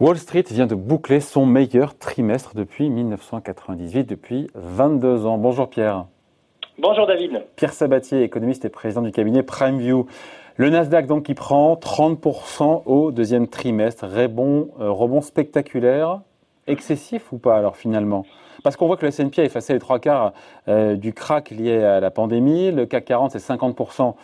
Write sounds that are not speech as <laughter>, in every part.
Wall Street vient de boucler son meilleur trimestre depuis 1998, depuis 22 ans. Bonjour Pierre. Bonjour David. Pierre Sabatier, économiste et président du cabinet PrimeView. Le Nasdaq donc qui prend 30% au deuxième trimestre. Rebond, euh, rebond spectaculaire, excessif ou pas alors finalement? Parce qu'on voit que le S&P a effacé les trois quarts euh, du crack lié à la pandémie. Le CAC 40 c'est 50%.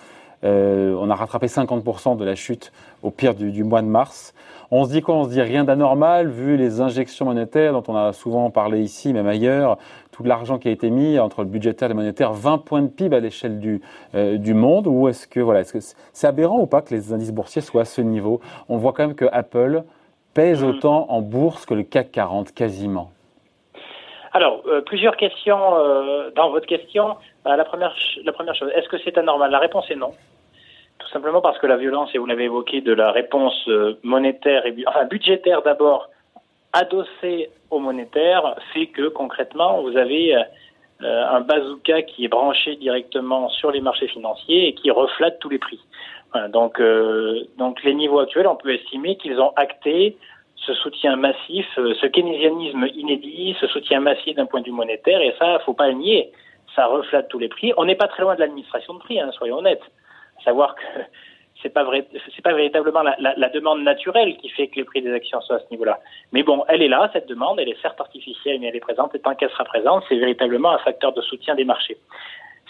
Euh, on a rattrapé 50% de la chute au pire du mois de mars. On se dit quoi? On se dit rien d'anormal vu les injections monétaires dont on a souvent parlé ici, même ailleurs, tout l'argent qui a été mis entre le budgétaire et le monétaire, 20 points de PIB à l'échelle du, euh, du monde Ou est-ce que voilà, est-ce que c'est aberrant ou pas que les indices boursiers soient à ce niveau? On voit quand même que Apple pèse mm. autant en bourse que le CAC 40, quasiment. Alors, euh, plusieurs questions euh, dans votre question. la, première, la première chose, est-ce que c'est anormal? La réponse est non. Tout simplement parce que la violence, et vous l'avez évoqué, de la réponse euh, monétaire, et, <laughs> enfin budgétaire d'abord, adossée au monétaire, fait que concrètement, vous avez euh, un bazooka qui est branché directement sur les marchés financiers et qui reflète tous les prix. Donc, euh, donc les niveaux actuels, on peut estimer qu'ils ont acté ce soutien massif, ce keynésianisme inédit, ce soutien massif d'un point de vue monétaire, et ça, faut pas le nier. Ça reflète tous les prix. On n'est pas très loin de l'administration de prix, hein, soyons honnêtes savoir que <laughs> c'est pas vrai, c'est pas véritablement la, demande naturelle qui fait que les prix des actions soient à ce niveau-là. Mais bon, elle est là, cette demande, elle est certes artificielle, mais elle est présente, et tant qu'elle sera présente, c'est véritablement un facteur de soutien des marchés.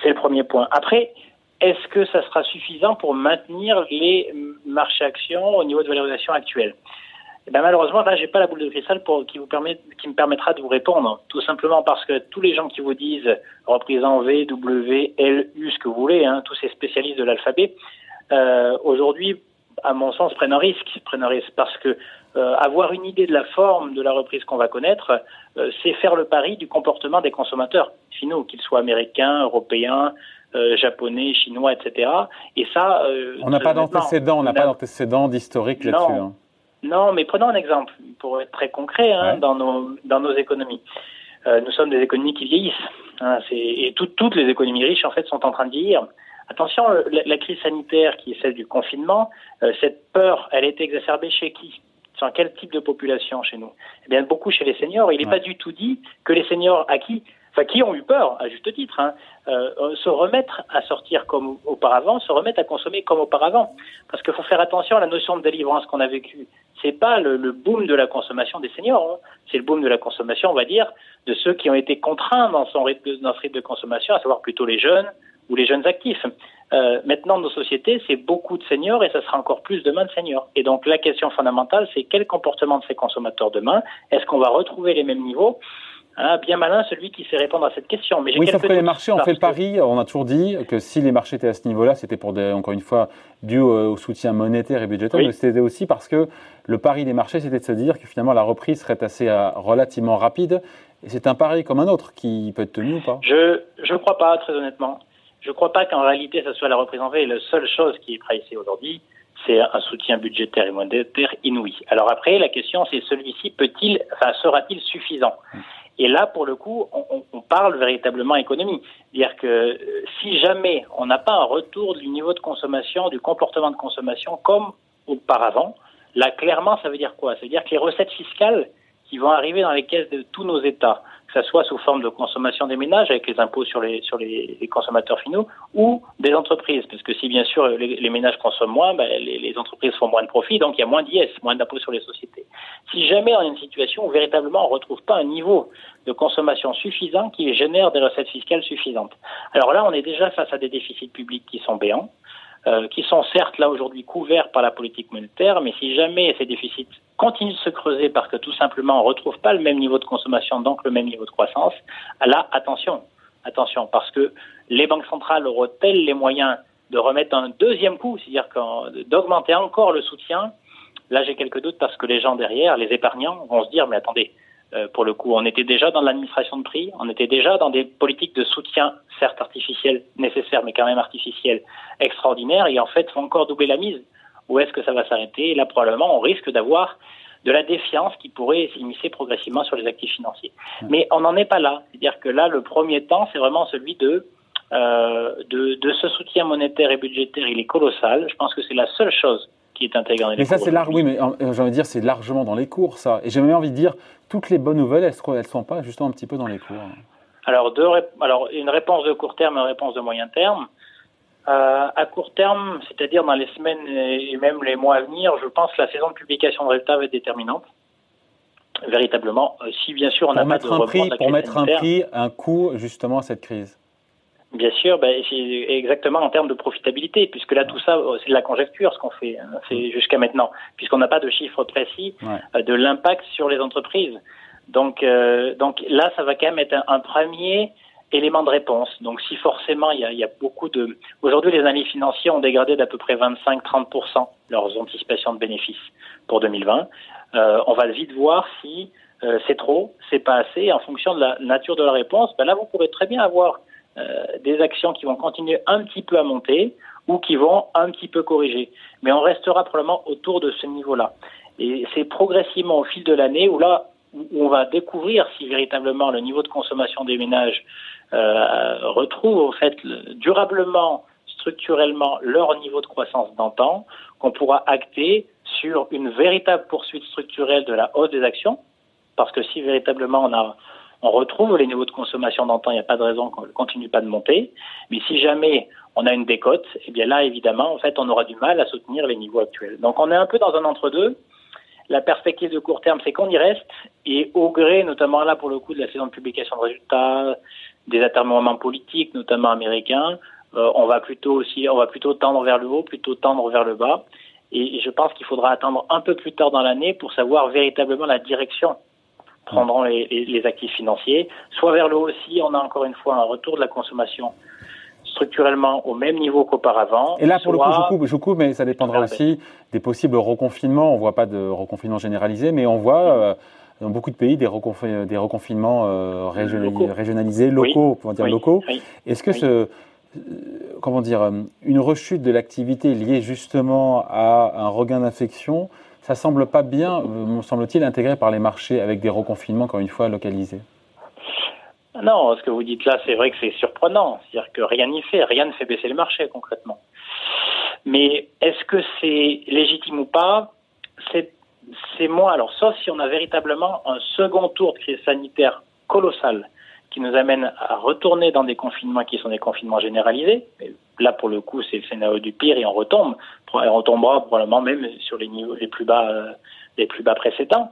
C'est le premier point. Après, est-ce que ça sera suffisant pour maintenir les marchés actions au niveau de valorisation actuelle? Eh ben malheureusement, là, j'ai pas la boule de cristal pour, qui vous permet, qui me permettra de vous répondre. Tout simplement parce que tous les gens qui vous disent reprise en V, W, L, U, ce que vous voulez, hein, tous ces spécialistes de l'alphabet, euh, aujourd'hui, à mon sens, prennent un risque, prennent un risque parce que euh, avoir une idée de la forme de la reprise qu'on va connaître, euh, c'est faire le pari du comportement des consommateurs finaux, qu'ils soient américains, européens, euh, japonais, chinois, etc. Et ça, euh, on n'a pas d'antécédent, on n'a pas d'antécédent d'historique là-dessus. Hein. Non, mais prenons un exemple pour être très concret hein, dans nos dans nos économies. Euh, nous sommes des économies qui vieillissent. Hein, et toutes les économies riches en fait sont en train de vieillir. Attention, la, crise sanitaire qui est celle du confinement, cette peur, elle est exacerbée chez qui? Sur quel type de population chez nous? Eh bien, beaucoup chez les seniors. Il n'est pas du tout dit que les seniors à qui qui ont eu peur, à juste titre, hein, euh, se remettre à sortir comme auparavant, se remettre à consommer comme auparavant. Parce qu'il faut faire attention à la notion de délivrance qu'on a vécue c'est pas le, le, boom de la consommation des seniors, hein. c'est le boom de la consommation, on va dire, de ceux qui ont été contraints dans, son rythme, dans ce rythme de consommation, à savoir plutôt les jeunes ou les jeunes actifs. Euh, maintenant, nos sociétés, c'est beaucoup de seniors et ça sera encore plus demain de seniors. Et donc, la question fondamentale, c'est quel comportement de ces consommateurs demain Est-ce qu'on va retrouver les mêmes niveaux ah, bien malin celui qui sait répondre à cette question. Mais oui, sauf que les marchés ont fait le pari. On a toujours dit que si les marchés étaient à ce niveau-là, c'était pour des, encore une fois dû au, soutien monétaire et budgétaire, mais c'était aussi parce que le pari des marchés, c'était de se dire que finalement la reprise serait assez euh, relativement rapide. Et c'est un pari comme un autre qui peut être tenu ou pas Je ne crois pas, très honnêtement. Je ne crois pas qu'en réalité, ça soit la reprise en V. La seule chose qui est pricée aujourd'hui, c'est un soutien budgétaire et monétaire inouï. Alors après, la question, c'est celui-ci peut-il, enfin, sera-t-il suffisant? Et là, pour le coup, on, parle véritablement économie. C'est-à-dire que euh, si jamais on n'a pas un retour du niveau de consommation, du comportement de consommation comme auparavant, là, clairement, ça veut dire quoi? Ça veut dire que les recettes fiscales qui vont arriver dans les caisses de tous nos États, ce soit sous forme de consommation des ménages avec les impôts sur les sur les, consommateurs finaux ou des entreprises, parce que si bien sûr les, ménages consomment moins, ben, les, entreprises font moins de profit, donc il y a moins d'IS, moins d'impôts sur les sociétés. Si jamais on a une situation où véritablement on retrouve pas un niveau de consommation suffisant qui génère des recettes fiscales suffisantes, alors là on est déjà face à des déficits publics qui sont béants. Euh, qui sont certes là aujourd'hui couverts par la politique monétaire, mais si jamais ces déficits continuent de se creuser parce que tout simplement on ne retrouve pas le même niveau de consommation, donc le même niveau de croissance, là, attention, attention, parce que les banques centrales auront-elles les moyens de remettre un deuxième coup, c'est-à-dire d'augmenter encore le soutien? Là, j'ai quelques doutes parce que les gens derrière, les épargnants, vont se dire, mais attendez, pour le coup. On était déjà dans l'administration de prix, on était déjà dans des politiques de soutien, certes artificielles, nécessaires, mais quand même artificielles, extraordinaires, et en fait, faut encore doubler la mise. Où est-ce que ça va s'arrêter? Là, probablement, on risque d'avoir de la défiance qui pourrait s'immiscer progressivement sur les actifs financiers. Mais on n'en est pas là. C'est-à-dire que là, le premier temps, c'est vraiment celui de de, de, ce soutien monétaire et budgétaire, il est colossal. Je pense que c'est la seule chose qui est intégrée dans les mais ça, c'est large, oui, mais j'ai envie de dire, c'est largement dans les cours, ça. Et j'ai même envie de dire, toutes les bonnes nouvelles, qu'elles ne sont pas justement un petit peu dans les cours alors, deux, alors, une réponse de court terme et une réponse de moyen terme. Euh, à court terme, c'est-à-dire dans les semaines et même les mois à venir, je pense que la saison de publication de résultats va être déterminante. Véritablement, euh, si bien sûr on n'a pas de un prix, Pour mettre un prix, un coût justement à cette crise. Bien sûr, ben, c'est exactement en termes de profitabilité, puisque là tout ça, euh, c'est de la conjecture ce qu'on fait, hein, c'est jusqu'à maintenant, puisqu'on n'a pas de chiffres précis de l'impact sur les entreprises. Donc, donc là, ça va quand même être un premier élément de réponse. Donc si forcément il y a, il y a beaucoup de... Aujourd'hui, les analystes financiers ont dégradé d'à peu près 25-30% leurs anticipations de bénéfices pour 2020. Euh, on va vite voir si euh, c'est trop, c'est pas assez. En fonction de la nature de la réponse, ben là, vous pourrez très bien avoir euh, des actions qui vont continuer un petit peu à monter ou qui vont un petit peu corriger. Mais on restera probablement autour de ce niveau-là. Et c'est progressivement au fil de l'année où là, où on va découvrir si véritablement le niveau de consommation des ménages euh, retrouvent en fait durablement, structurellement leur niveau de croissance d'antan, qu'on pourra acter sur une véritable poursuite structurelle de la hausse des actions, parce que si véritablement on a on retrouve les niveaux de consommation d'antan, il n'y a pas de raison qu'on ne continue pas de monter. Mais si jamais on a une décote, eh bien là, évidemment, en fait, on aura du mal à soutenir les niveaux actuels. Donc on est un peu dans un entre-deux. La perspective de court terme, c'est qu'on y reste, et au gré, notamment là pour le coup de la saison de publication de résultats, des atermoiements politiques, notamment américains, euh, on va plutôt aussi, on va plutôt tendre vers le haut, plutôt tendre vers le bas. Et, je pense qu'il faudra attendre un peu plus tard dans l'année pour savoir véritablement la direction prendront les, les, actifs financiers. Soit vers le haut aussi, on a encore une fois un retour de la consommation structurellement au même niveau qu'auparavant. Et là, pour le coup, je coupe, je coupe, mais ça dépendra aussi des possibles reconfinements. On ne voit pas de reconfinement généralisé, mais on voit euh, dans beaucoup de pays des, des reconfinements euh, régionalisés, locaux, pour dire locaux. Est-ce que ce, euh, comment dire, une rechute de l'activité liée justement à un regain d'infection, ça semble pas bien, me semble-t-il, intégré par les marchés avec des reconfinements, encore une fois, localisés Non, ce que vous dites là, c'est vrai que c'est surprenant. C'est-à-dire que rien n'y fait, rien ne fait baisser le marché concrètement. Mais est-ce que c'est légitime ou pas? C'est c'est moi. Alors, sauf si on a véritablement un second tour de crise sanitaire colossal qui nous amène à retourner dans des confinements qui sont des confinements généralisés. là, pour le coup, c'est le scénario du pire et on retombe. On retombera probablement même sur les niveaux les plus bas, euh, les plus bas précédents.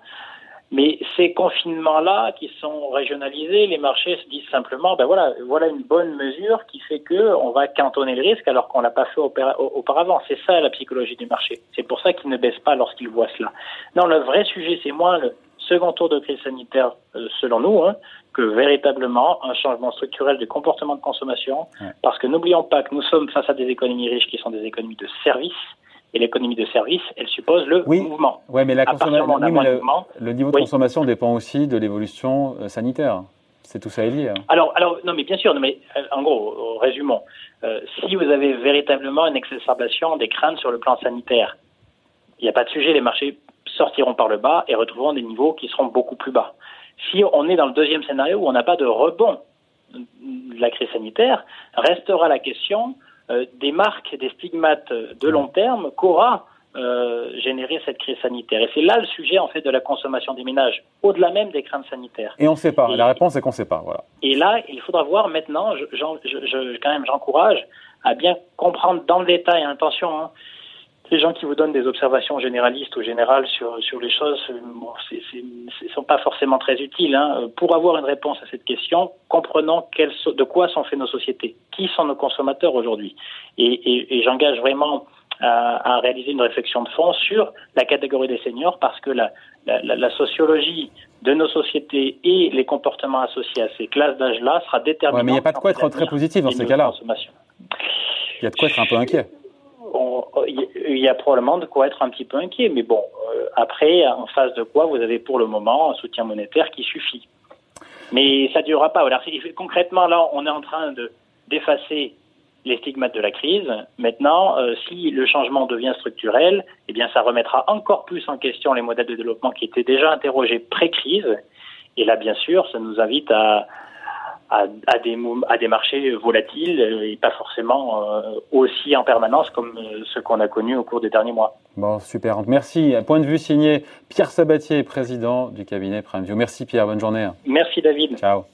Mais ces confinements-là qui sont régionalisés, les marchés se disent simplement, ben voilà, voilà une bonne mesure qui fait que on va cantonner le risque alors qu'on l'a pas fait auparavant. C'est ça la psychologie du marché. C'est pour ça qu'ils ne baissent pas lorsqu'ils voient cela. Non, le vrai sujet, c'est moins le second tour de crise sanitaire, euh, selon nous, hein, que véritablement un changement structurel du comportement de consommation. Parce que n'oublions pas que nous sommes face à des économies riches qui sont des économies de services et l'économie de service, elle suppose le mouvement. Oui, mais, la le, niveau de consommation dépend aussi de l'évolution euh, sanitaire. C'est tout ça est lié. Alors, alors, non, mais bien sûr, mais euh, en gros, résumons. Euh, si vous avez véritablement une exacerbation des craintes sur le plan sanitaire, il n'y a pas de sujet, les marchés sortiront par le bas et retrouveront des niveaux qui seront beaucoup plus bas. Si on est dans le deuxième scénario où on n'a pas de rebond de la crise sanitaire, restera la question euh, des marques, des stigmates de long terme qu'aura euh, généré cette crise sanitaire. Et c'est là le sujet en fait de la consommation des ménages, au-delà même des craintes sanitaires. Et on ne sait pas. la réponse est qu'on ne sait pas. Voilà. Et là, il faudra voir maintenant. Je, je, quand même, j'encourage à bien comprendre dans le détail. Attention, hein, les gens qui vous donnent des observations généralistes ou générales sur, sur les choses bon, ne sont pas forcément très utiles. Hein. Pour avoir une réponse à cette question, comprenons de quoi sont faites nos sociétés, qui sont nos consommateurs aujourd'hui? Et, et, et j'engage vraiment à, à, réaliser une réflexion de fond sur la catégorie des seniors parce que la, la, la sociologie de nos sociétés et les comportements associés à ces classes d'âge-là sera déterminante. Ouais, mais il n'y a pas de quoi être très positif dans ces cas-là. Il y a de quoi être un peu inquiet il y a probablement de quoi être un petit peu inquiet. Mais bon, euh, après, en face de quoi, vous avez pour le moment un soutien monétaire qui suffit. Mais ça ne durera pas. Concrètement, là, on est en train de d'effacer les stigmates de la crise. Maintenant, euh, si le changement devient structurel, eh bien, ça remettra encore plus en question les modèles de développement qui étaient déjà interrogés pré-crise. Et là, bien sûr, ça nous invite à, à, des, à des marchés volatiles et pas forcément aussi en permanence comme ce qu'on a connu au cours des derniers mois. Bon, super. Merci. Point de vue signé Pierre Sabatier, président du cabinet PrimeView. Merci Pierre, bonne journée. Merci David. Ciao.